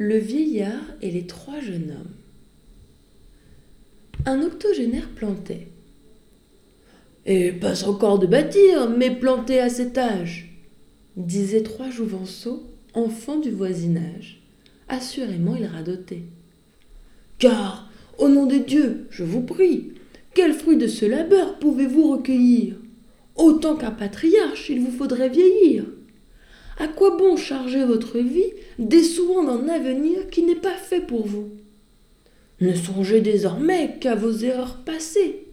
Le vieillard et les trois jeunes hommes. Un octogénaire plantait. Et pas encore de bâtir, mais planter à cet âge, disaient trois jouvenceaux, enfants du voisinage. Assurément, ils radotaient. Car, au nom des dieux, je vous prie, quel fruit de ce labeur pouvez-vous recueillir? Autant qu'un patriarche, il vous faudrait vieillir. À quoi bon charger votre vie des soins d'un avenir qui n'est pas fait pour vous? Ne songez désormais qu'à vos erreurs passées.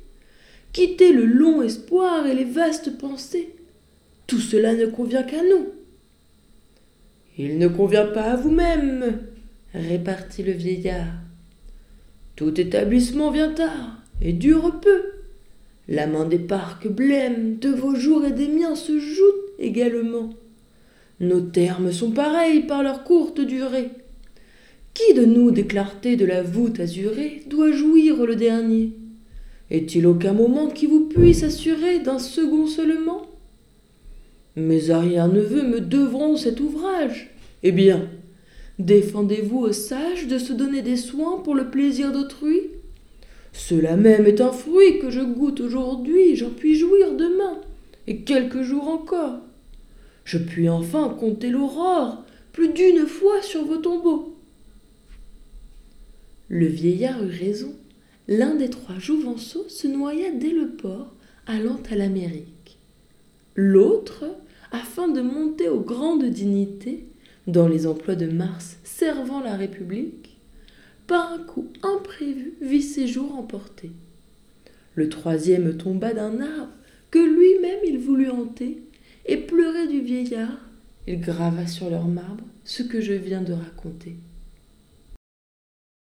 Quittez le long espoir et les vastes pensées. Tout cela ne convient qu'à nous. Il ne convient pas à vous-même, répartit le vieillard. Tout établissement vient tard et dure peu. La main des parcs blêmes de vos jours et des miens se joute également. Nos termes sont pareils par leur courte durée. Qui de nous des clartés de la voûte azurée doit jouir le dernier? Est-il aucun moment qui vous puisse assurer d'un second seulement? Mes arrière-neveux me devront cet ouvrage. Eh bien, défendez-vous aux sages de se donner des soins pour le plaisir d'autrui? Cela même est un fruit que je goûte aujourd'hui, j'en puis jouir demain, et quelques jours encore. Je puis enfin compter l'aurore plus d'une fois sur vos tombeaux. Le vieillard eut raison. L'un des trois jouvenceaux se noya dès le port, allant à l'Amérique. L'autre, afin de monter aux grandes dignités, dans les emplois de Mars servant la République, par un coup imprévu vit ses jours emportés. Le troisième tomba d'un arbre que lui-même il voulut hanter, et pleurait du vieillard, il grava sur leur marbre ce que je viens de raconter.